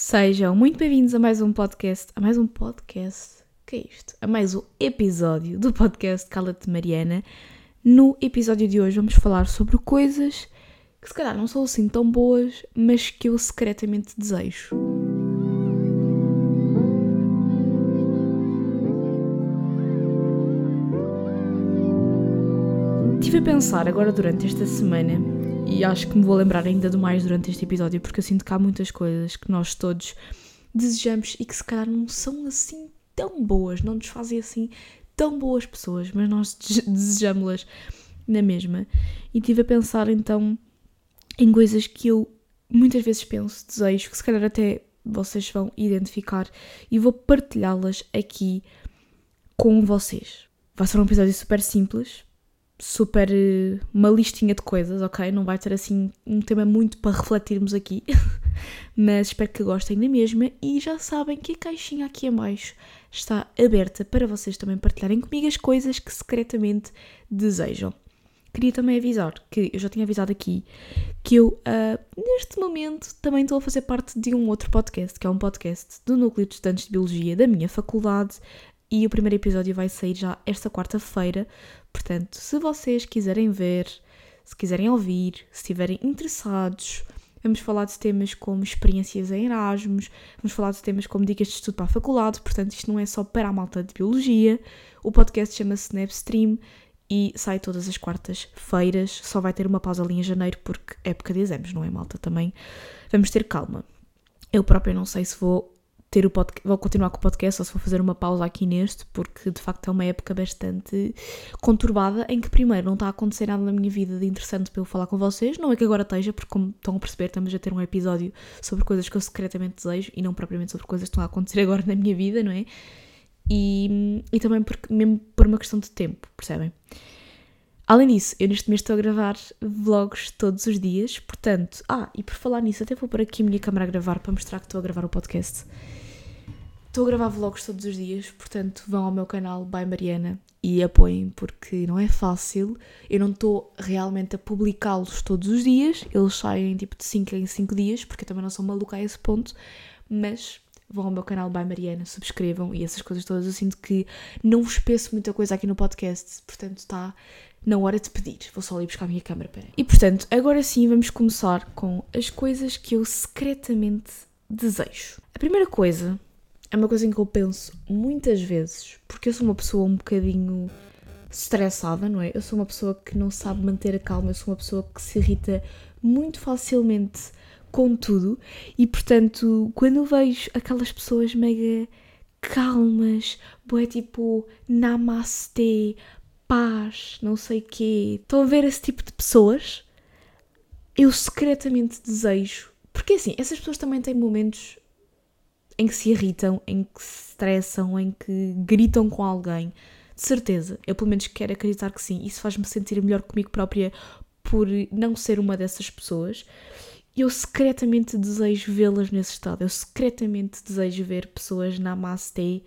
Sejam muito bem-vindos a mais um podcast. A mais um podcast? que é isto? A mais um episódio do podcast Cala-te Mariana. No episódio de hoje vamos falar sobre coisas que se calhar não são assim tão boas, mas que eu secretamente desejo. Estive a pensar agora durante esta semana e acho que me vou lembrar ainda do mais durante este episódio, porque eu sinto que há muitas coisas que nós todos desejamos e que se calhar não são assim tão boas, não nos fazem assim tão boas pessoas, mas nós desejamos-las na mesma. E estive a pensar então em coisas que eu muitas vezes penso, desejo, que se calhar até vocês vão identificar e vou partilhá-las aqui com vocês. Vai ser um episódio super simples, super eh, uma listinha de coisas, ok? Não vai ter assim um tema muito para refletirmos aqui, mas espero que gostem da mesma e já sabem que a caixinha aqui abaixo está aberta para vocês também partilharem comigo as coisas que secretamente desejam. Queria também avisar que eu já tinha avisado aqui que eu uh, neste momento também estou a fazer parte de um outro podcast, que é um podcast do Núcleo de Estudantes de Biologia da minha faculdade, e o primeiro episódio vai sair já esta quarta-feira. Portanto, se vocês quiserem ver, se quiserem ouvir, se estiverem interessados, vamos falar de temas como experiências em Erasmus, vamos falar de temas como dicas de estudo para a faculdade. Portanto, isto não é só para a malta de biologia. O podcast chama-se Snapstream e sai todas as quartas-feiras. Só vai ter uma pausa ali em janeiro porque é época de exames, não é, malta? Também vamos ter calma. Eu própria não sei se vou ter o podcast, vou continuar com o podcast ou se vou fazer uma pausa aqui neste, porque de facto é uma época bastante conturbada em que primeiro não está a acontecer nada na minha vida de interessante para eu falar com vocês, não é que agora esteja, porque como estão a perceber, estamos a ter um episódio sobre coisas que eu secretamente desejo e não propriamente sobre coisas que estão a acontecer agora na minha vida, não é? E, e também porque, mesmo por uma questão de tempo, percebem? Além disso, eu neste mês estou a gravar vlogs todos os dias, portanto, ah, e por falar nisso, até vou pôr aqui a minha câmera a gravar para mostrar que estou a gravar o podcast. Estou a gravar vlogs todos os dias, portanto vão ao meu canal By Mariana e apoiem porque não é fácil. Eu não estou realmente a publicá-los todos os dias, eles saem tipo de 5 em 5 dias, porque eu também não sou maluca a esse ponto, mas vão ao meu canal By Mariana, subscrevam e essas coisas todas. Eu sinto que não vos peço muita coisa aqui no podcast, portanto está na hora de pedir. Vou só ali buscar a minha câmera, peraí. E portanto, agora sim vamos começar com as coisas que eu secretamente desejo. A primeira coisa é uma coisa em que eu penso muitas vezes, porque eu sou uma pessoa um bocadinho estressada, não é? Eu sou uma pessoa que não sabe manter a calma, eu sou uma pessoa que se irrita muito facilmente com tudo e, portanto, quando eu vejo aquelas pessoas mega calmas, boé tipo namastê, paz, não sei quê, estão a ver esse tipo de pessoas? Eu secretamente desejo, porque assim, essas pessoas também têm momentos em que se irritam, em que se estressam, em que gritam com alguém. De certeza, eu pelo menos quero acreditar que sim. Isso faz-me sentir melhor comigo própria por não ser uma dessas pessoas. Eu secretamente desejo vê-las nesse estado. Eu secretamente desejo ver pessoas na Namaste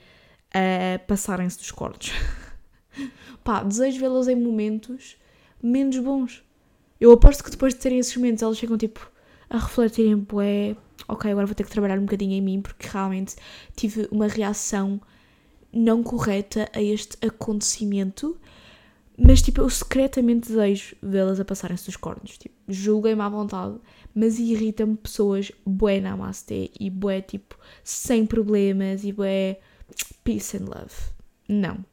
a passarem-se dos cordos. Pá, desejo vê-las em momentos menos bons. Eu aposto que depois de terem esses momentos elas ficam tipo a refletirem, bué, ok, agora vou ter que trabalhar um bocadinho em mim porque realmente tive uma reação não correta a este acontecimento. Mas, tipo, eu secretamente desejo vê-las a passarem-se dos cornos. Tipo, julguem-me à vontade, mas irrita-me pessoas bué namaste e bué, tipo, sem problemas e bué peace and love. Não.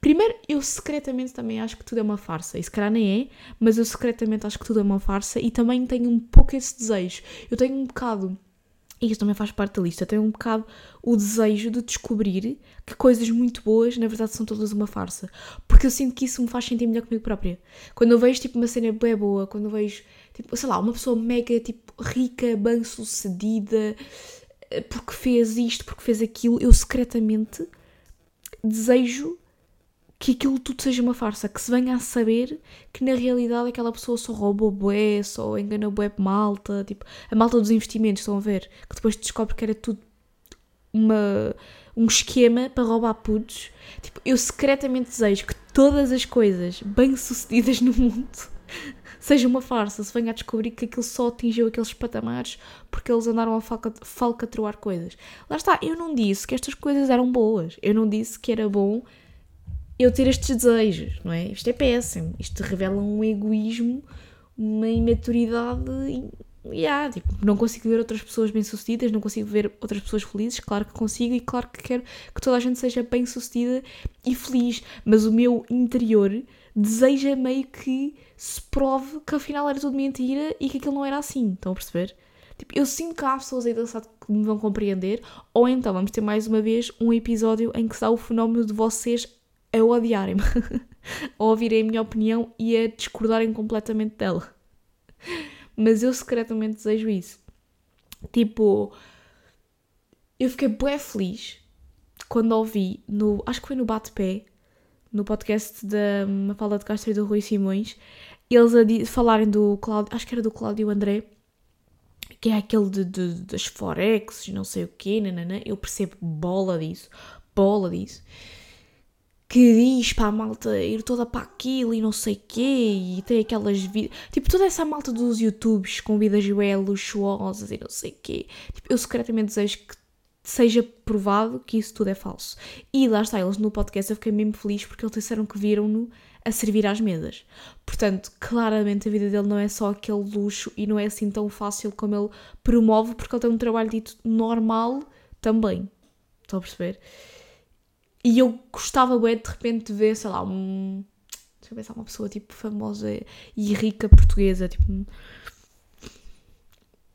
Primeiro, eu secretamente também acho que tudo é uma farsa. E se calhar nem é, mas eu secretamente acho que tudo é uma farsa e também tenho um pouco esse desejo. Eu tenho um bocado e isto também faz parte da lista, tenho um bocado o desejo de descobrir que coisas muito boas na verdade são todas uma farsa. Porque eu sinto que isso me faz sentir melhor comigo própria. Quando eu vejo tipo uma cena bem boa, quando eu vejo, tipo, sei lá, uma pessoa mega tipo rica, bem sucedida, eh, porque fez isto, porque fez aquilo, eu secretamente desejo que aquilo tudo seja uma farsa, que se venha a saber que na realidade aquela pessoa só roubou bué, só enganou bué malta, tipo, a malta dos investimentos, estão a ver? Que depois descobre que era tudo uma, um esquema para roubar putos. Tipo, eu secretamente desejo que todas as coisas bem-sucedidas no mundo seja uma farsa, se venha a descobrir que aquilo só atingiu aqueles patamares porque eles andaram a falca, falcatruar coisas. Lá está, eu não disse que estas coisas eram boas, eu não disse que era bom eu ter estes desejos, não é? Isto é péssimo, isto revela um egoísmo, uma imaturidade. Yeah, tipo, não consigo ver outras pessoas bem-sucedidas, não consigo ver outras pessoas felizes, claro que consigo e claro que quero que toda a gente seja bem-sucedida e feliz, mas o meu interior deseja meio que se prove que afinal era tudo mentira e que aquilo não era assim. Estão a perceber? Tipo, eu sinto que há pessoas aí lado que me vão compreender, ou então vamos ter mais uma vez um episódio em que está o fenómeno de vocês a odiarem-me, a ouvirem a minha opinião e a discordarem completamente dela. Mas eu secretamente desejo isso. Tipo, eu fiquei bem feliz quando ouvi, no, acho que foi no Bate-Pé, no podcast da Mafalda de Castro e do Rui Simões, eles a falarem do Cláudio, acho que era do Cláudio André, que é aquele de, de, das Forex, não sei o quê, nanana, eu percebo bola disso, bola disso, que diz para a malta ir toda para aquilo e não sei quê, e tem aquelas vidas, tipo, toda essa malta dos YouTubes com vidas bem luxuosas e não sei quê, tipo, eu secretamente desejo que seja provado que isso tudo é falso. E lá está, eles no podcast eu fiquei mesmo feliz porque eles disseram que viram-no a servir às mesas. Portanto, claramente a vida dele não é só aquele luxo e não é assim tão fácil como ele promove, porque ele tem um trabalho dito normal também. Estão a perceber? E eu gostava bem de repente de ver, sei lá, um. Deixa eu pensar, uma pessoa tipo famosa e rica portuguesa, tipo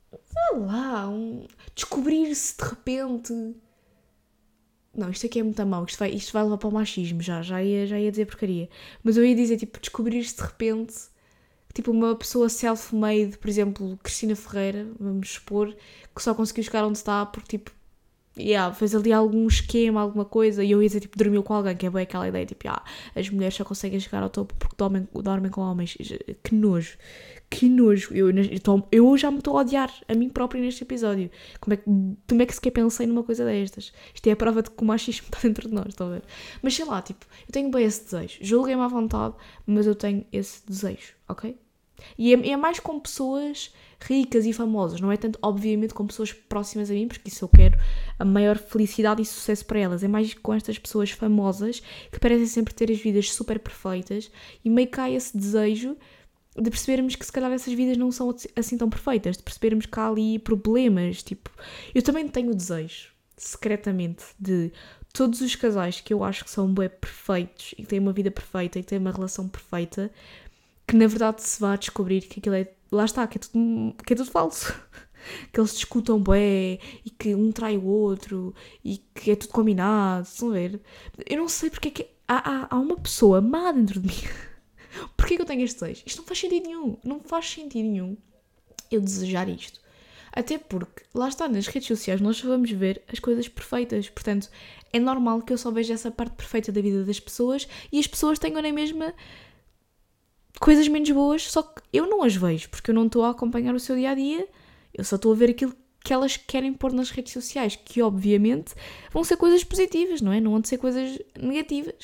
sei lá, um, descobrir-se de repente. Não, isto aqui é muito mau, isto vai, isto vai levar para o machismo já, já ia, já ia dizer porcaria. Mas eu ia dizer, tipo, descobrir-se de repente, tipo, uma pessoa self-made, por exemplo, Cristina Ferreira, vamos supor, que só conseguiu chegar onde está porque, tipo, yeah, fez ali algum esquema, alguma coisa, e eu ia dizer, tipo, dormiu com alguém, que é bem aquela ideia, tipo, ah, as mulheres só conseguem chegar ao topo porque dormem, dormem com homens. Que nojo, que nojo. Eu, eu, eu já me estou a odiar a mim própria neste episódio. Como é, que, como é que sequer pensei numa coisa destas? Isto é a prova de que o machismo está dentro de nós, estão a ver? Mas sei lá, tipo, eu tenho bem esse desejo. Julguem-me à vontade, mas eu tenho esse desejo, ok? E é, é mais com pessoas ricas e famosas, não é tanto, obviamente, com pessoas próximas a mim, porque isso eu quero a maior felicidade e sucesso para elas. É mais com estas pessoas famosas que parecem sempre ter as vidas super perfeitas e meio que há esse desejo de percebermos que se calhar essas vidas não são assim tão perfeitas, de percebermos que há ali problemas. Tipo, eu também tenho o desejo, secretamente, de todos os casais que eu acho que são bem perfeitos e que têm uma vida perfeita e que têm uma relação perfeita, que na verdade se vá descobrir que aquilo é. Lá está, que é tudo, que é tudo falso. que eles discutam bem e que um trai o outro e que é tudo combinado. Estão a ver? Eu não sei porque é que. Há, há, há uma pessoa má dentro de mim. Porquê que eu tenho este desejo? Isto não faz sentido nenhum. Não faz sentido nenhum eu desejar isto. Até porque, lá está, nas redes sociais nós só vamos ver as coisas perfeitas. Portanto, é normal que eu só veja essa parte perfeita da vida das pessoas e as pessoas tenham na mesma coisas menos boas, só que eu não as vejo, porque eu não estou a acompanhar o seu dia a dia, eu só estou a ver aquilo que elas querem pôr nas redes sociais, que obviamente vão ser coisas positivas, não é? Não vão ser coisas negativas.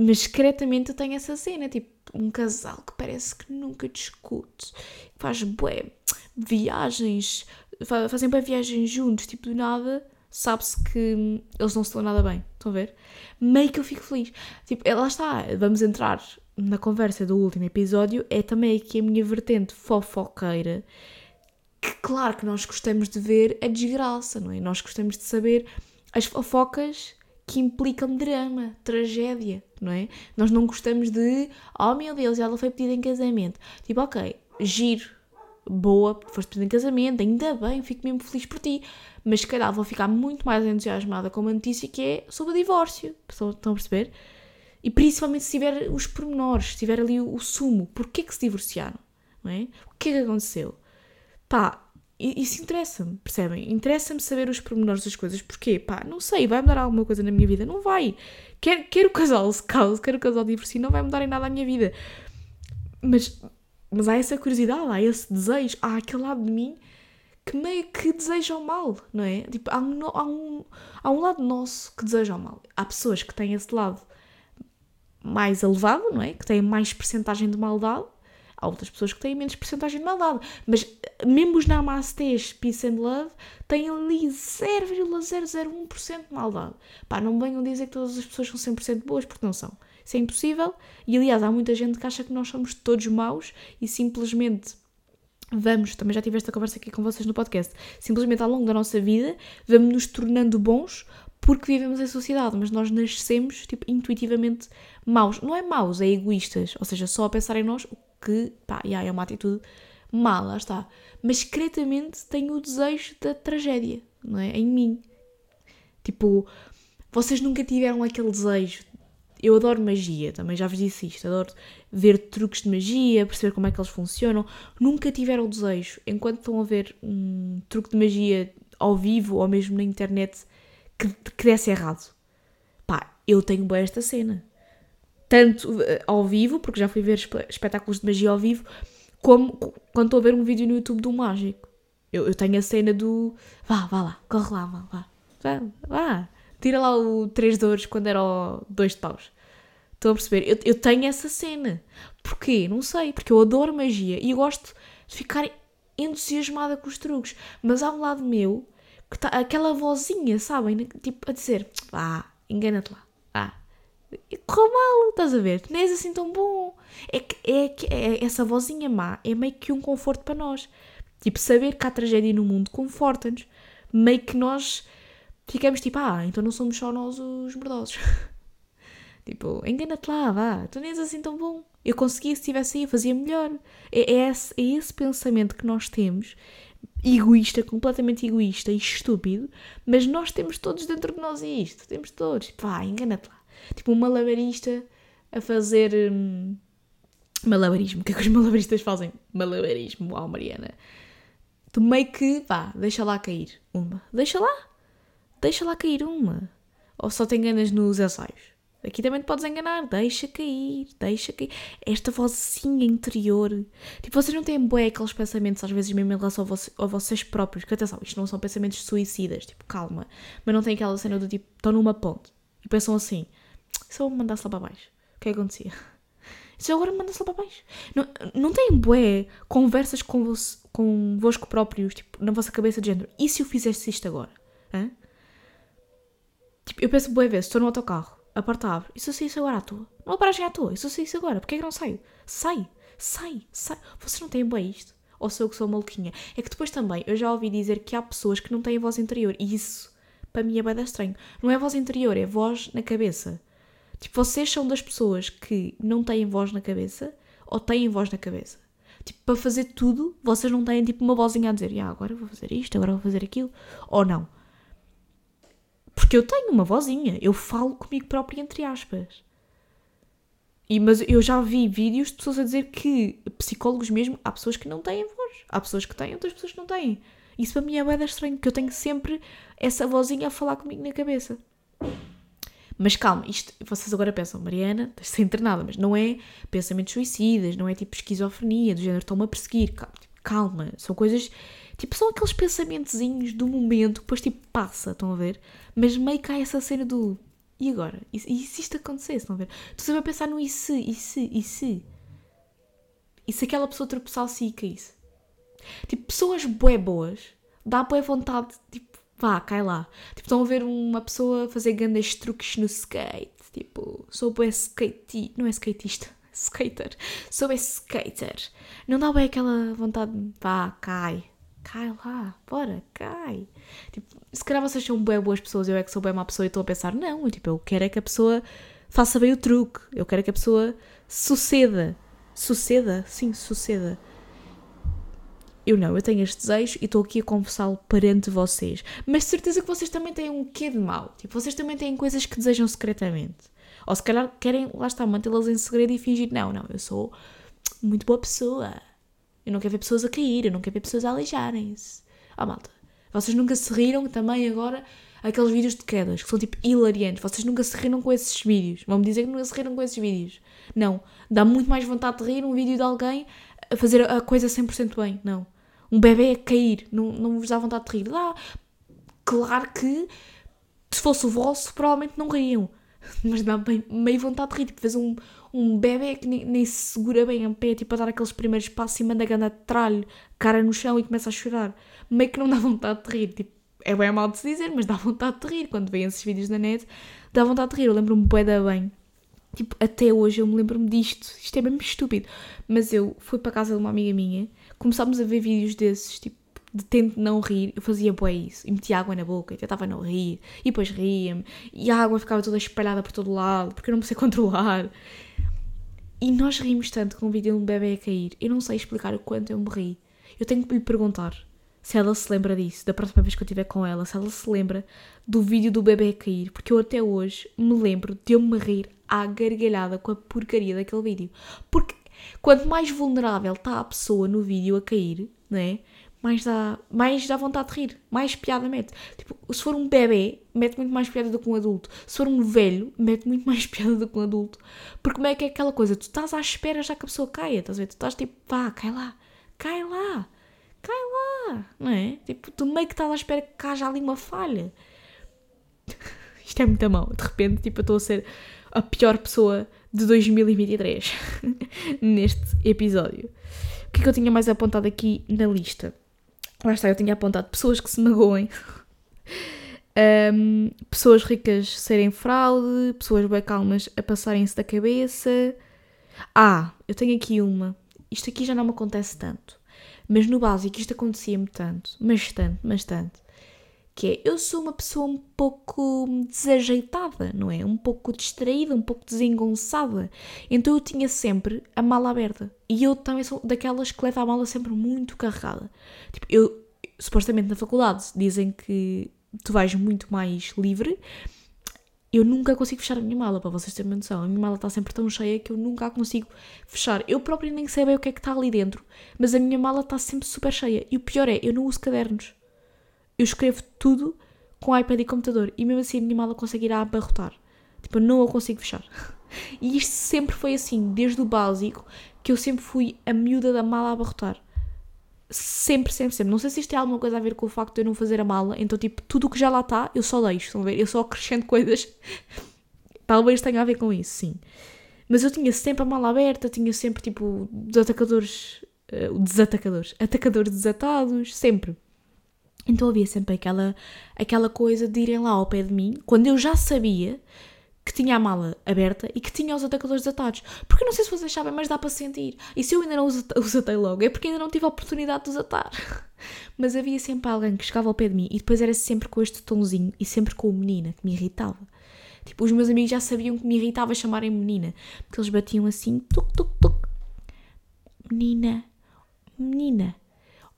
Mas secretamente eu tenho essa cena, tipo, um casal que parece que nunca discute, faz bué, viagens, fazem bué viagens juntos, tipo, do nada, sabe-se que eles não se estão nada bem, estão a ver? Meio que eu fico feliz. Tipo, lá está, vamos entrar na conversa do último episódio, é também aqui a minha vertente fofoqueira, que claro que nós gostamos de ver a desgraça, não é? Nós gostamos de saber as fofocas que implicam drama, tragédia, não é? Nós não gostamos de, oh meu Deus, ela foi pedida em casamento. Tipo, ok, giro, boa, foste pedida em casamento, ainda bem, fico mesmo feliz por ti. Mas se calhar vou ficar muito mais entusiasmada com uma notícia que é sobre o divórcio. Estão a perceber? E principalmente se tiver os pormenores, se tiver ali o, o sumo, porquê que se divorciaram, não é? O que é que aconteceu? Pá, isso interessa-me, percebem? Interessa-me saber os pormenores das coisas. Porquê? Pá, não sei, vai mudar alguma coisa na minha vida? Não vai. Quer, quer o casal se cause, quer o casal divorcie, não vai mudar em nada a minha vida. Mas, mas há essa curiosidade, há esse desejo, há aquele lado de mim que meio que deseja o mal, não é? Tipo, há um, há um, há um lado nosso que deseja o mal. Há pessoas que têm esse lado mais elevado, não é? Que têm mais percentagem de maldade. Há outras pessoas que têm menos percentagem de maldade. Mas mesmo os Namastés Peace and Love têm ali 0,001% de maldade. Pá, não venham dizer que todas as pessoas são 100% boas, porque não são. Isso é impossível. E aliás, há muita gente que acha que nós somos todos maus e simplesmente vamos, também já tive esta conversa aqui com vocês no podcast, simplesmente ao longo da nossa vida vamos nos tornando bons porque vivemos em sociedade, mas nós nascemos tipo intuitivamente maus. Não é maus, é egoístas, ou seja, só a pensar em nós, o que, pá, yeah, é uma atitude má, lá está. Mas secretamente tenho o desejo da tragédia, não é? Em mim. Tipo, vocês nunca tiveram aquele desejo eu adoro magia, também já vos disse isto. Adoro ver truques de magia, perceber como é que eles funcionam. Nunca tiveram desejo, enquanto estão a ver um truque de magia ao vivo ou mesmo na internet, que, que desse errado. Pá, eu tenho boa esta cena. Tanto eh, ao vivo, porque já fui ver espetáculos de magia ao vivo, como quando estou a ver um vídeo no YouTube do mágico. Eu, eu tenho a cena do. Vá, vá lá, corre lá, vá, vá. Vá, vá. Tira lá o 3 de ouros quando era o 2 de paus. Estão a perceber? Eu, eu tenho essa cena. Porquê? Não sei. Porque eu adoro magia e gosto de ficar entusiasmada com os truques. Mas há um lado meu que está aquela vozinha, sabem? Tipo, a dizer: Ah, engana-te lá. Ah, correu mal, estás a ver? Tu não és assim tão bom. É que, é que é, essa vozinha má é meio que um conforto para nós. Tipo, saber que há tragédia no mundo conforta-nos. Meio que nós ficamos tipo, ah, então não somos só nós os mordosos. tipo, engana-te lá, vá, tu nem és assim tão bom. Eu conseguia, se estivesse aí, eu fazia melhor. É, é, esse, é esse pensamento que nós temos, egoísta, completamente egoísta e estúpido, mas nós temos todos dentro de nós isto, temos todos. Vá, engana-te lá. Tipo, um malabarista a fazer. Hum, malabarismo. O que é que os malabaristas fazem? Malabarismo, uau, Mariana. Tu meio que, vá, deixa lá cair uma. Deixa lá deixa lá cair uma. Ou só te enganas nos ensaios. Aqui também te podes enganar, deixa cair, deixa cair. Esta vozinha interior. Tipo, vocês não têm bué aqueles pensamentos, às vezes mesmo em relação a, você, a, vocês próprios, que atenção, isto não são pensamentos suicidas, tipo, calma. Mas não tem aquela cena do tipo, estão numa ponte e pensam assim: se eu me mandasse lá para baixo, o que é que acontecia? Se eu agora me mandasse lá para baixo. Não, não têm bué conversas com convosco próprios, tipo, na vossa cabeça de género, e se eu fizesse isto agora? Hã? Tipo, eu penso, boa vez, estou no autocarro, a porta abre, e se eu saísse agora à toa? Não a paragem à toa, e se eu saísse agora? Porquê é que não saio? Sai, sai, sai. Vocês não têm bem isto? Ou sou eu que sou maluquinha? É que depois também, eu já ouvi dizer que há pessoas que não têm voz interior, e isso, para mim, é bem estranho. Não é voz interior, é voz na cabeça. Tipo, vocês são das pessoas que não têm voz na cabeça, ou têm voz na cabeça. Tipo, para fazer tudo, vocês não têm tipo uma vozinha a dizer, ah, agora vou fazer isto, agora vou fazer aquilo, ou não porque eu tenho uma vozinha, eu falo comigo própria, entre aspas. E, mas eu já vi vídeos de pessoas a dizer que psicólogos mesmo, há pessoas que não têm voz. Há pessoas que têm, outras pessoas que não têm. Isso para mim é bem estranho, porque eu tenho sempre essa vozinha a falar comigo na cabeça. Mas calma, isto, vocês agora pensam, Mariana, estás ser internada, mas não é pensamentos suicidas, não é tipo esquizofrenia, do género, estão-me a perseguir. Calma, são coisas Tipo, são aqueles pensamentozinhos do momento depois tipo passa, estão a ver? Mas meio que há essa cena do e agora? E, e se isto acontecesse, estão a ver? Tu sempre a pensar no e se, e se, e se? E se aquela pessoa tropeçasse e caísse? Tipo, pessoas bué boas, dá bué vontade, tipo, vá, cai lá. Tipo, estão a ver uma pessoa fazer grandes truques no skate, tipo, sou bué skate, não é skatista, skater, sou bué skater. Não dá bem aquela vontade, vá, cai, cai lá, bora, cai. Tipo, se calhar vocês são bem boas pessoas, eu é que sou bem má pessoa e estou a pensar, não, tipo, eu quero é que a pessoa faça bem o truque, eu quero é que a pessoa suceda. Suceda? Sim, suceda. Eu não, eu tenho este desejo e estou aqui a confessá-lo perante vocês. Mas certeza que vocês também têm um quê de mal. Tipo, vocês também têm coisas que desejam secretamente. Ou se calhar querem, lá está, mantê-las em segredo e fingir, não, não, eu sou muito boa pessoa eu não quero ver pessoas a cair, eu não quero ver pessoas a aleijarem-se. Ah, malta, vocês nunca se riram também agora aqueles vídeos de quedas que são tipo hilariantes. Vocês nunca se riram com esses vídeos. Vão-me dizer que nunca se riram com esses vídeos. Não. Dá muito mais vontade de rir um vídeo de alguém a fazer a coisa 100% bem. Não. Um bebê a cair. Não, não vos dá vontade de rir. Dá. Claro que se fosse o vosso, provavelmente não riam. Mas dá bem, meio vontade de rir. Tipo, vês um, um bebê que nem, nem, se segura bem a pé, tipo, a dar aqueles primeiros passos e manda a de tralho, cara no chão e começa a chorar. Meio que não dá vontade de rir. Tipo, é bem mal de se dizer, mas dá vontade de rir. Quando vêm esses vídeos na net, dá vontade de rir. Eu lembro-me bué da bem. Tipo, até hoje eu me lembro-me disto. Isto é mesmo estúpido. Mas eu fui para a casa de uma amiga minha, começámos a ver vídeos desses, tipo, de tento não rir, eu fazia bué isso, e metia água na boca, e tentava não rir, e depois ria-me, e a água ficava toda espalhada por todo lado, porque eu não me sei controlar. E nós rimos tanto com o vídeo de um bebê a cair, eu não sei explicar o quanto eu me ri. Eu tenho que lhe perguntar se ela se lembra disso, da próxima vez que eu estiver com ela, se ela se lembra do vídeo do bebê a cair, porque eu até hoje me lembro de eu me rir à gargalhada com a porcaria daquele vídeo. Porque quanto mais vulnerável está a pessoa no vídeo a cair, né? Mais dá, mais dá vontade de rir, mais piada mete. Tipo, se for um bebê, mete muito mais piada do que um adulto. Se for um velho, mete muito mais piada do que um adulto. Porque como é que é aquela coisa? Tu estás à espera já que a pessoa caia, estás a ver? Tu estás tipo, pá, cai lá, cai lá, cai lá, não é? Tipo, tu meio que estás à espera que haja ali uma falha. Isto é muito mal. De repente, tipo, eu estou a ser a pior pessoa de 2023 neste episódio. O que é que eu tinha mais apontado aqui na lista? Lá está, eu tinha apontado pessoas que se magoem. Um, pessoas ricas serem fraude, pessoas bem calmas a passarem-se da cabeça. Ah, eu tenho aqui uma. Isto aqui já não me acontece tanto. Mas no básico isto acontecia-me tanto, mas tanto, mas tanto que é eu sou uma pessoa um pouco desajeitada, não é? Um pouco distraída, um pouco desengonçada. Então eu tinha sempre a mala aberta. E eu também sou daquelas que leva a mala sempre muito carregada. Tipo, eu, supostamente na faculdade, dizem que tu vais muito mais livre. Eu nunca consigo fechar a minha mala, para vocês terem noção. A minha mala está sempre tão cheia que eu nunca a consigo fechar. Eu próprio nem sei bem o que é que está ali dentro, mas a minha mala está sempre super cheia. E o pior é, eu não uso cadernos eu escrevo tudo com iPad e computador e mesmo assim a minha mala consegue ir a abarrotar. Tipo, eu não a consigo fechar. E isto sempre foi assim, desde o básico, que eu sempre fui a miúda da mala a abarrotar. Sempre, sempre, sempre. Não sei se isto tem alguma coisa a ver com o facto de eu não fazer a mala. Então, tipo, tudo o que já lá está, eu só deixo. Estão a ver? Eu só acrescento coisas. Talvez tenha a ver com isso, sim. Mas eu tinha sempre a mala aberta, tinha sempre, tipo, os atacadores. Uh, desatacadores. Atacadores desatados, sempre. Então havia sempre aquela, aquela coisa de irem lá ao pé de mim, quando eu já sabia que tinha a mala aberta e que tinha os atacadores atados. Porque não sei se vocês sabem, mas dá para sentir. E se eu ainda não os atei logo, é porque ainda não tive a oportunidade de os atar. Mas havia sempre alguém que chegava ao pé de mim e depois era sempre com este tonzinho e sempre com o menina, que me irritava. Tipo, os meus amigos já sabiam que me irritava chamarem menina, porque eles batiam assim, tuc, tuc, tuc. Menina, menina,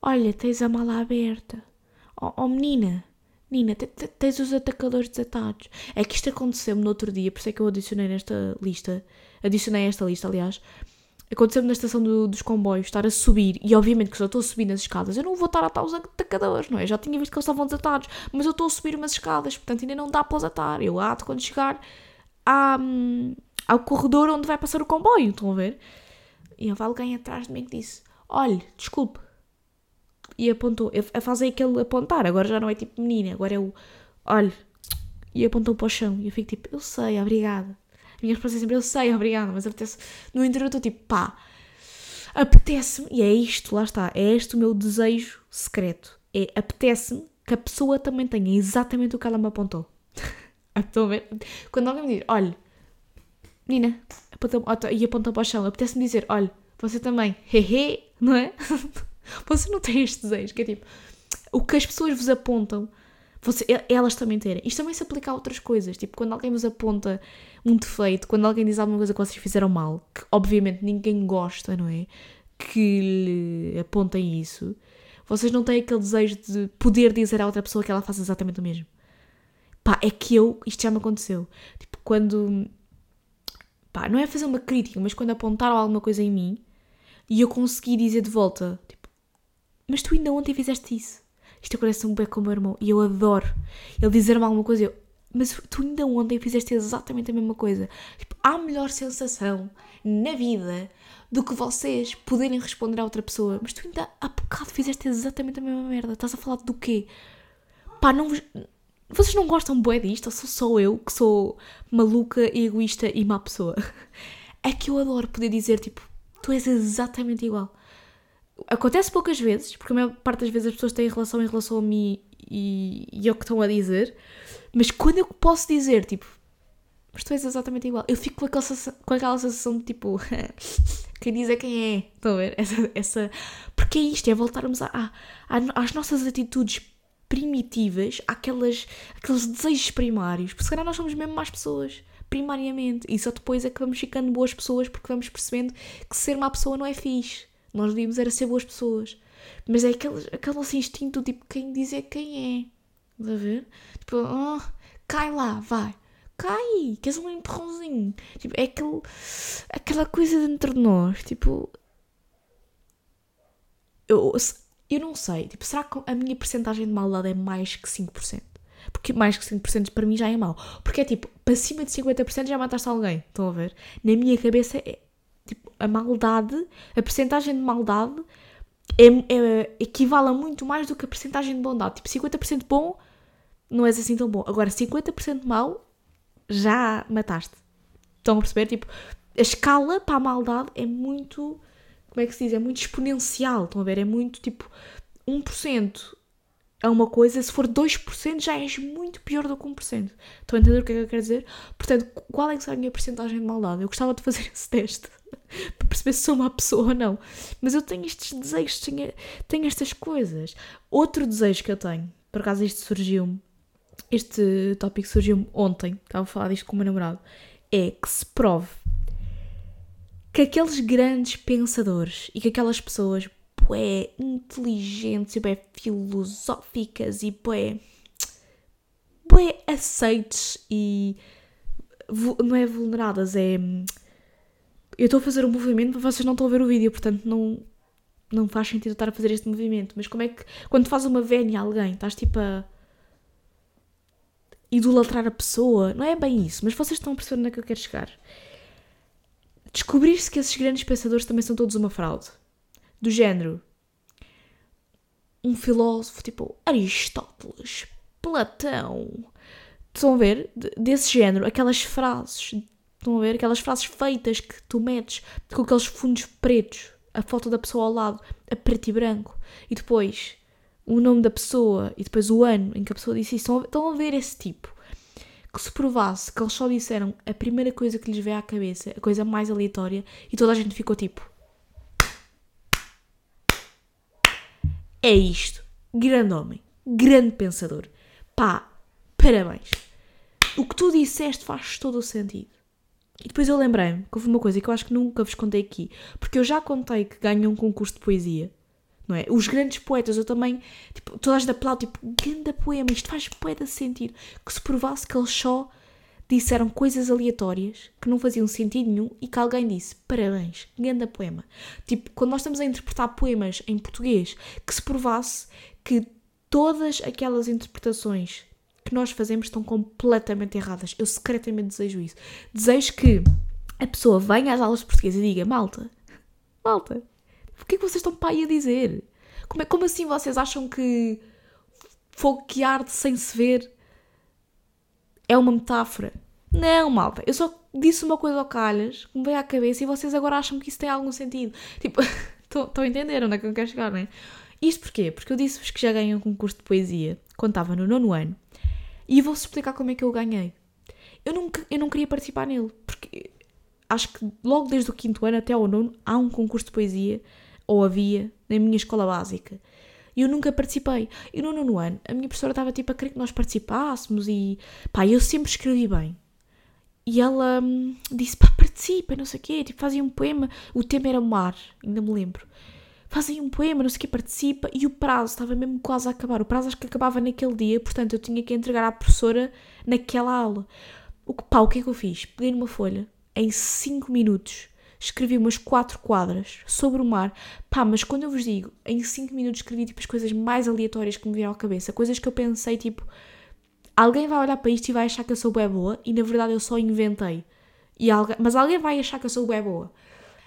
olha, tens a mala aberta. Oh, oh menina, menina, tens os atacadores desatados. É que isto aconteceu-me no outro dia, por isso é que eu adicionei nesta lista. Adicionei esta lista, aliás. Aconteceu-me na estação do, dos comboios, estar a subir, e obviamente que se eu estou a subir nas escadas, eu não vou estar a atar os atacadores, não é? Já tinha visto que eles estavam desatados, mas eu estou a subir umas escadas, portanto ainda não dá para os atar. Eu ato quando chegar à, ao corredor onde vai passar o comboio, estão a ver? E houve alguém atrás de mim que disse: Olhe, desculpe, e apontou. A fase é aquele apontar, agora já não é tipo menina, agora é o olha, e apontou para o chão. E eu fico tipo, eu sei, obrigada. A minha resposta é sempre, eu sei, obrigada, mas apetece. No interior eu estou tipo, pá, apetece-me, e é isto, lá está, é este o meu desejo secreto. É apetece-me que a pessoa também tenha exatamente o que ela me apontou. Estão a ver? Quando alguém me diz, olha, menina, e aponta para o chão, apetece-me dizer, olha, você também, hehe, não é? Você não tem este desejo, que é tipo, o que as pessoas vos apontam, você, elas também terem. Isto também se aplica a outras coisas, tipo, quando alguém vos aponta um defeito, quando alguém diz alguma coisa que vocês fizeram mal, que obviamente ninguém gosta, não é? Que lhe apontem isso, vocês não têm aquele desejo de poder dizer a outra pessoa que ela faça exatamente o mesmo. Pá, é que eu, isto já me aconteceu. Tipo, quando. Pá, não é fazer uma crítica, mas quando apontaram alguma coisa em mim e eu consegui dizer de volta, mas tu ainda ontem fizeste isso. Isto acontece um bem com o meu irmão e eu adoro ele dizer-me alguma coisa. Eu, mas tu ainda ontem fizeste exatamente a mesma coisa. Tipo, há melhor sensação na vida do que vocês poderem responder a outra pessoa. Mas tu ainda há bocado fizeste exatamente a mesma merda. Estás a falar do quê? Pá, não vos, Vocês não gostam bué disto? Ou sou só eu que sou maluca, egoísta e má pessoa? É que eu adoro poder dizer, tipo, tu és exatamente igual. Acontece poucas vezes, porque a maior parte das vezes as pessoas têm relação em relação a mim e, e eu que estão a dizer, mas quando eu posso dizer, tipo, mas tu és exatamente igual, eu fico com aquela, com aquela sensação de tipo, quem diz é quem é, estão a ver? Essa, essa, porque é isto, é voltarmos a, a, às nossas atitudes primitivas, àquelas, àqueles desejos primários, porque se calhar nós somos mesmo mais pessoas primariamente. E só depois é que vamos ficando boas pessoas porque vamos percebendo que ser má pessoa não é fixe. Nós devíamos era ser boas pessoas. Mas é aquele, aquele assim, instinto, tipo, quem diz é quem é. Estás a ver? Tipo, oh, cai lá, vai. Cai, queres um empurrãozinho. Tipo, é aquele, aquela coisa dentro de nós. Tipo, eu, eu não sei. Tipo, será que a minha porcentagem de maldade é mais que 5%? Porque mais que 5% para mim já é mau. Porque é tipo, para cima de 50% já mataste alguém. Estão a ver? Na minha cabeça, é, tipo, a maldade, a percentagem de maldade é, é, equivale a muito mais do que a percentagem de bondade. Tipo, 50% bom não és assim tão bom. Agora, 50% mau, já mataste. Estão a perceber? Tipo, a escala para a maldade é muito. Como é que se diz? É muito exponencial. Estão a ver? É muito tipo 1% é uma coisa, se for 2% já és muito pior do que 1%. Estão a entender o que é que eu quero dizer? Portanto, qual é que será a minha porcentagem de maldade? Eu gostava de fazer esse teste para perceber se sou uma pessoa ou não. Mas eu tenho estes desejos, tenho, tenho estas coisas. Outro desejo que eu tenho, por acaso isto surgiu-me, este tópico surgiu-me ontem, estava a falar disto com o meu namorado, é que se prove que aqueles grandes pensadores e que aquelas pessoas bué inteligentes e bué filosóficas e bué, bué aceites e não é vulneradas, é eu estou a fazer um movimento, mas vocês não estão a ver o vídeo, portanto não, não faz sentido estar a fazer este movimento. Mas como é que, quando faz uma vénia a alguém, estás tipo a idolatrar a pessoa, não é bem isso, mas vocês estão a perceber onde é que eu quero chegar. Descobrir-se que esses grandes pensadores também são todos uma fraude do género um filósofo tipo Aristóteles, Platão. Estão a ver? Desse género, aquelas frases. Estão a ver? Aquelas frases feitas que tu metes com aqueles fundos pretos, a foto da pessoa ao lado, a preto e branco, e depois o nome da pessoa e depois o ano em que a pessoa disse isso. Estão a ver esse tipo? Que se provasse que eles só disseram a primeira coisa que lhes veio à cabeça, a coisa mais aleatória, e toda a gente ficou tipo é isto. Grande homem, grande pensador. Pá, parabéns. O que tu disseste faz todo o sentido. E depois eu lembrei-me que houve uma coisa que eu acho que nunca vos contei aqui, porque eu já contei que ganhei um concurso de poesia, não é? Os grandes poetas, eu também, tipo, toda a gente aplaude, tipo, grande poema, isto faz poeta sentido. Que se provasse que eles só disseram coisas aleatórias que não faziam sentido nenhum e que alguém disse parabéns, grande poema. Tipo, quando nós estamos a interpretar poemas em português, que se provasse que todas aquelas interpretações que nós fazemos estão completamente erradas. Eu secretamente desejo isso. Desejo que a pessoa venha às aulas de português e diga: Malta, malta, o que é que vocês estão para aí a dizer? Como, é, como assim vocês acham que fogo que arde sem se ver é uma metáfora. Não, malta, eu só disse uma coisa ao calhas que me veio à cabeça e vocês agora acham que isso tem algum sentido. Tipo, estão a entender onde é que eu quero chegar, não é? Isto porquê? Porque eu disse-vos que já ganhei um concurso de poesia quando estava no nono ano e vou-vos explicar como é que eu ganhei. Eu, nunca, eu não queria participar nele, porque acho que logo desde o quinto ano até ao nono há um concurso de poesia, ou havia, na minha escola básica. E eu nunca participei. E no nono ano, a minha professora estava tipo a querer que nós participássemos e pá, eu sempre escrevi bem. E ela hum, disse, pá, participa, não sei o quê, tipo, fazia um poema, o tema era mar, ainda me lembro. Fazia um poema, não sei o quê, participa, e o prazo estava mesmo quase a acabar. O prazo acho que acabava naquele dia, portanto eu tinha que entregar à professora naquela aula. O que, pá, o que é que eu fiz? Peguei numa folha, em 5 minutos, escrevi umas quatro quadras sobre o mar. Pá, mas quando eu vos digo, em cinco minutos escrevi tipo as coisas mais aleatórias que me vieram à cabeça, coisas que eu pensei tipo, alguém vai olhar para isto e vai achar que eu sou bem boa e na verdade eu só inventei. E alguém, mas alguém vai achar que eu sou bem boa.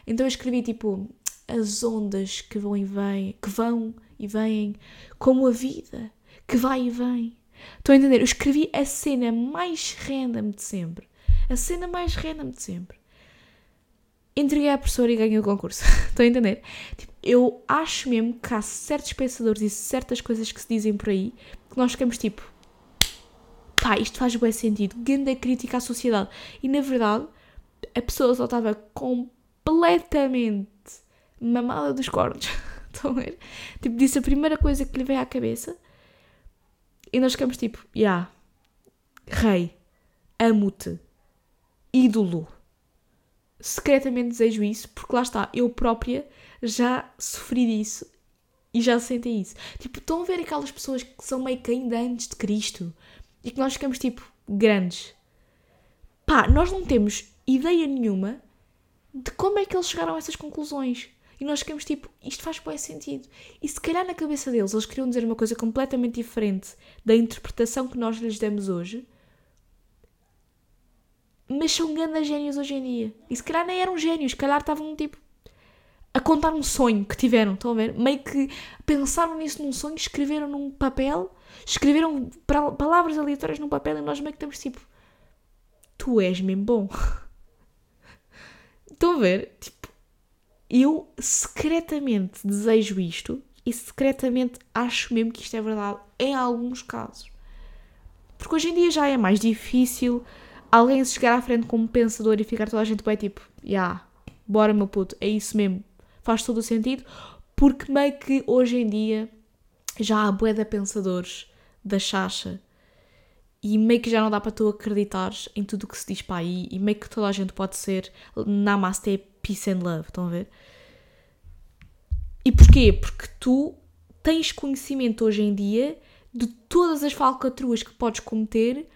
Então eu escrevi tipo as ondas que vão e vêm, que vão e vêm, como a vida, que vai e vem. Estão a entender? Eu escrevi a cena mais random de sempre. A cena mais random de sempre. Entreguei à professora e ganhei o concurso. Estão a entender? Tipo, eu acho mesmo que há certos pensadores e certas coisas que se dizem por aí que nós ficamos tipo. Pá, isto faz bem sentido. Grande crítica à sociedade. E na verdade, a pessoa só estava completamente mamada dos cornos. Estão a ver? Tipo, disse a primeira coisa que lhe veio à cabeça e nós ficamos tipo, já, yeah, rei, amo-te, ídolo. Secretamente desejo isso, porque lá está, eu própria já sofri disso e já senti isso. Tipo, estão a ver aquelas pessoas que são meio que ainda antes de Cristo e que nós ficamos tipo grandes. Pá, nós não temos ideia nenhuma de como é que eles chegaram a essas conclusões. E nós ficamos tipo, isto faz bem sentido. E se calhar na cabeça deles eles queriam dizer uma coisa completamente diferente da interpretação que nós lhes demos hoje, mas são grandes gênios hoje em dia. E se calhar nem eram gênios, se calhar estavam tipo a contar um sonho que tiveram, estão a ver? Meio que pensaram nisso num sonho, escreveram num papel, escreveram palavras aleatórias num papel e nós meio que estamos tipo, tu és mesmo bom. Estão a ver? Tipo, eu secretamente desejo isto e secretamente acho mesmo que isto é verdade em alguns casos. Porque hoje em dia já é mais difícil alguém se chegar à frente como pensador e ficar toda a gente bem tipo, já, yeah, bora meu puto, é isso mesmo, faz todo o sentido, porque meio que hoje em dia já há bué de pensadores da chacha e meio que já não dá para tu acreditares em tudo o que se diz para aí e meio que toda a gente pode ser namaste, peace and love, estão a ver? E porquê? Porque tu tens conhecimento hoje em dia de todas as falcatruas que podes cometer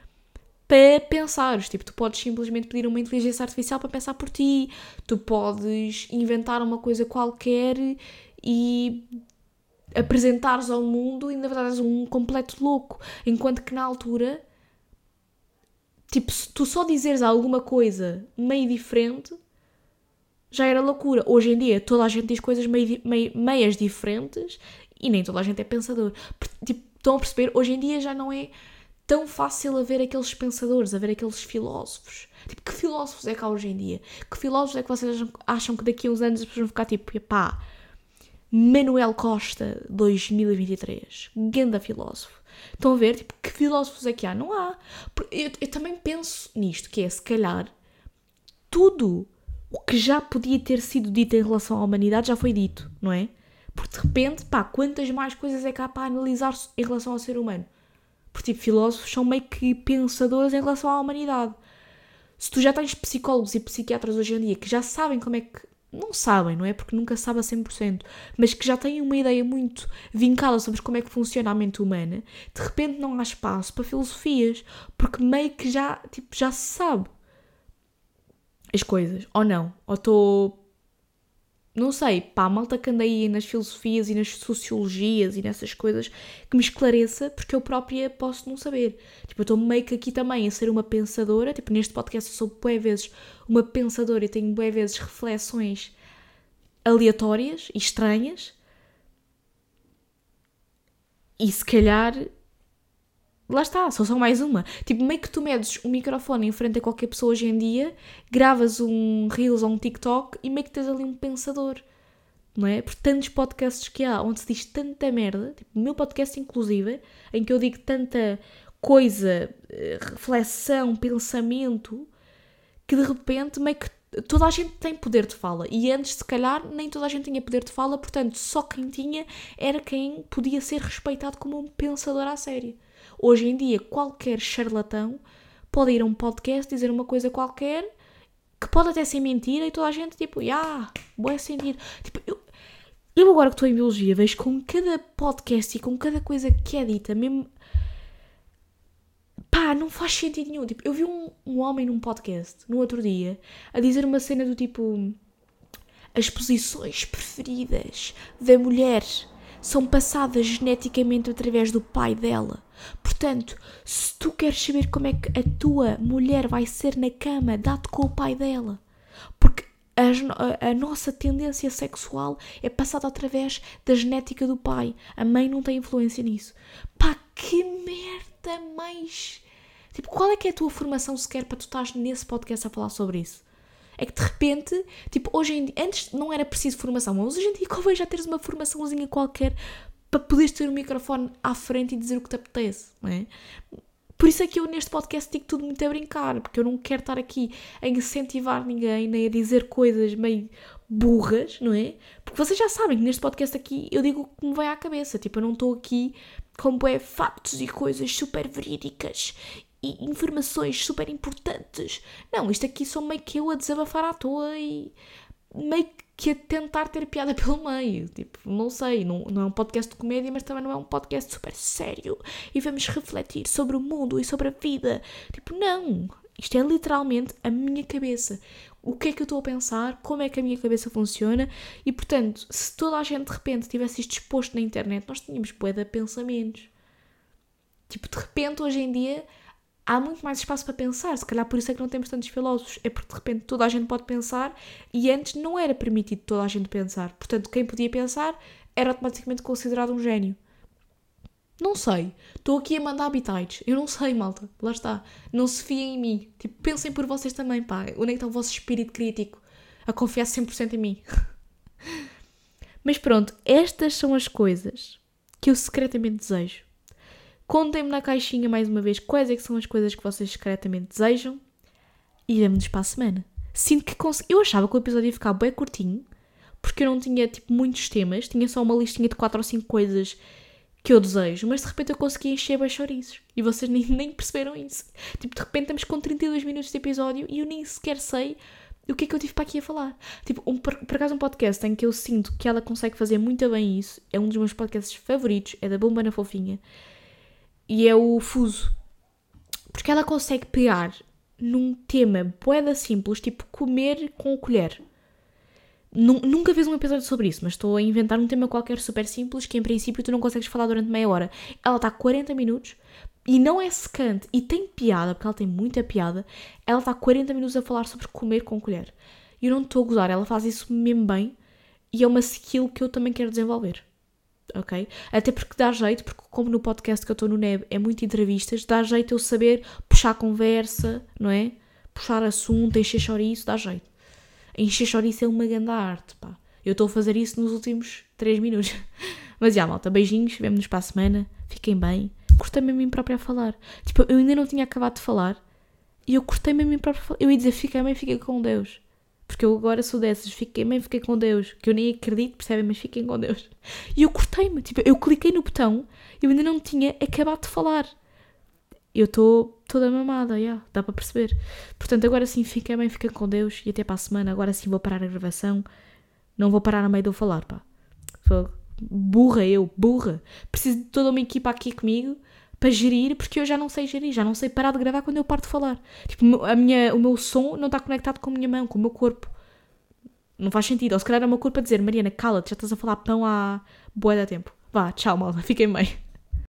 para pensares. Tipo, tu podes simplesmente pedir uma inteligência artificial para pensar por ti, tu podes inventar uma coisa qualquer e apresentares ao mundo e na verdade és um completo louco. Enquanto que na altura Tipo, se tu só dizeres alguma coisa meio diferente, já era loucura. Hoje em dia, toda a gente diz coisas meio, meio, meias diferentes e nem toda a gente é pensador. Tipo, estão a perceber? Hoje em dia já não é tão fácil haver aqueles pensadores, haver aqueles filósofos. Tipo, que filósofos é que há hoje em dia? Que filósofos é que vocês acham que daqui a uns anos as pessoas vão ficar tipo, pá, Manuel Costa 2023, ganda filósofo. Estão a ver? Tipo, que filósofos é que há? Não há. Eu, eu também penso nisto, que é, se calhar, tudo o que já podia ter sido dito em relação à humanidade já foi dito, não é? Porque de repente, pá, quantas mais coisas é que há para analisar em relação ao ser humano? Porque, tipo, filósofos são meio que pensadores em relação à humanidade. Se tu já tens psicólogos e psiquiatras hoje em dia que já sabem como é que não sabem, não é? Porque nunca sabe a 100%, mas que já têm uma ideia muito vincada sobre como é que funciona a mente humana, de repente não há espaço para filosofias, porque meio que já, tipo, já se sabe as coisas, ou não, ou estou não sei, pá, malta que anda aí nas filosofias e nas sociologias e nessas coisas que me esclareça, porque eu própria posso não saber. Tipo, eu estou meio que aqui também a ser uma pensadora, tipo, neste podcast eu sou bué vezes uma pensadora e tenho bué vezes reflexões aleatórias e estranhas. E se calhar Lá está, só são mais uma. Tipo, meio que tu medes um microfone em frente a qualquer pessoa hoje em dia, gravas um Reels ou um TikTok e meio que tens ali um pensador. Não é? Por tantos podcasts que há, onde se diz tanta merda, tipo, o meu podcast inclusive, em que eu digo tanta coisa, eh, reflexão, pensamento, que de repente meio que toda a gente tem poder de fala. E antes, se calhar, nem toda a gente tinha poder de fala, portanto, só quem tinha era quem podia ser respeitado como um pensador à série. Hoje em dia, qualquer charlatão pode ir a um podcast dizer uma coisa qualquer que pode até ser mentira e toda a gente, tipo, ah, boa sentido. Tipo, eu, eu agora que estou em biologia vejo com cada podcast e com cada coisa que é dita, mesmo. Pá, não faz sentido nenhum. Tipo, eu vi um, um homem num podcast no outro dia a dizer uma cena do tipo. As posições preferidas da mulher são passadas geneticamente através do pai dela. Portanto, se tu queres saber como é que a tua mulher vai ser na cama, dá-te com o pai dela. Porque a, a, nossa tendência sexual é passada através da genética do pai. A mãe não tem influência nisso. Pá, que merda! mais. Tipo, qual é que é a tua formação sequer para tu estás nesse podcast a falar sobre isso? É que de repente, tipo, hoje em dia, antes não era preciso formação, mas hoje em dia convém já teres uma formaçãozinha qualquer para poderes ter o microfone à frente e dizer o que te apetece, não é? Por isso é que eu neste podcast digo tudo muito a brincar, porque eu não quero estar aqui a incentivar ninguém, nem a dizer coisas meio burras, não é? Porque vocês já sabem que neste podcast aqui eu digo o que me vai à cabeça, tipo, eu não estou aqui com é factos e coisas super verídicas e informações super importantes. Não, isto aqui sou meio que eu a desabafar à toa e meio que a tentar ter piada pelo meio. Tipo, não sei, não, não é um podcast de comédia, mas também não é um podcast super sério e vamos refletir sobre o mundo e sobre a vida. Tipo, não. Isto é literalmente a minha cabeça. O que é que eu estou a pensar, como é que a minha cabeça funciona e, portanto, se toda a gente de repente tivesse isto exposto na internet, nós tínhamos bué pensamentos. Tipo, de repente, hoje em dia, há muito mais espaço para pensar. Se calhar por isso é que não temos tantos filósofos. É porque de repente toda a gente pode pensar e antes não era permitido toda a gente pensar. Portanto, quem podia pensar era automaticamente considerado um gênio. Não sei. Estou aqui a mandar habitats. Eu não sei, malta. Lá está. Não se fiem em mim. Tipo, pensem por vocês também, pá. Onde é que está o vosso espírito crítico? A confiar 100% em mim. Mas pronto, estas são as coisas que eu secretamente desejo. Contem-me na caixinha mais uma vez quais é que são as coisas que vocês secretamente desejam e vemo-nos para a semana. Sinto que consegui... Eu achava que o episódio ia ficar bem curtinho, porque eu não tinha, tipo, muitos temas. Tinha só uma listinha de 4 ou 5 coisas que eu desejo, mas de repente eu consegui encher bem chouriços. E vocês nem, nem perceberam isso. Tipo, de repente estamos com 32 minutos de episódio e eu nem sequer sei o que é que eu tive para aqui a falar. Tipo, um, por, por acaso um podcast em que eu sinto que ela consegue fazer muito bem isso, é um dos meus podcasts favoritos, é da Bomba na Fofinha, e é o Fuso. Porque ela consegue pegar num tema boeda simples, tipo comer com colher. Nunca fiz um episódio sobre isso, mas estou a inventar um tema qualquer super simples que em princípio tu não consegues falar durante meia hora. Ela está 40 minutos e não é secante e tem piada, porque ela tem muita piada. Ela está 40 minutos a falar sobre comer com colher. E eu não estou a gozar, ela faz isso mesmo bem e é uma skill que eu também quero desenvolver. Ok? Até porque dá jeito, porque como no podcast que eu estou no NEB é muito entrevistas, dá jeito eu saber puxar conversa, não é? Puxar assunto, encher chouriço, dá jeito. Encher chouriço é uma grande arte, pá. Eu estou a fazer isso nos últimos 3 minutos. Mas já, malta, beijinhos, vemo-nos para a semana. Fiquem bem. Cortei-me a mim própria a falar. Tipo, eu ainda não tinha acabado de falar e eu cortei-me a mim própria a falar. Eu ia dizer, fiquem bem, fiquem com Deus. Porque eu agora sou dessas, fiquei bem, fiquei com Deus. Que eu nem acredito, percebem? Mas fiquem com Deus. E eu cortei-me. Tipo, eu cliquei no botão eu ainda não tinha acabado de falar eu estou toda mamada, yeah, dá para perceber. Portanto, agora sim, fiquem bem, fiquem com Deus e até para a semana. Agora sim vou parar a gravação. Não vou parar a meio de eu falar, pá. Burra eu, burra. Preciso de toda uma equipa aqui comigo para gerir, porque eu já não sei gerir, já não sei parar de gravar quando eu paro de falar. Tipo, a minha, o meu som não está conectado com a minha mão, com o meu corpo. Não faz sentido. Ou se calhar é o meu corpo a dizer, Mariana, cala-te, já estás a falar pão há boa da tempo. Vá, tchau, malta, fiquem bem.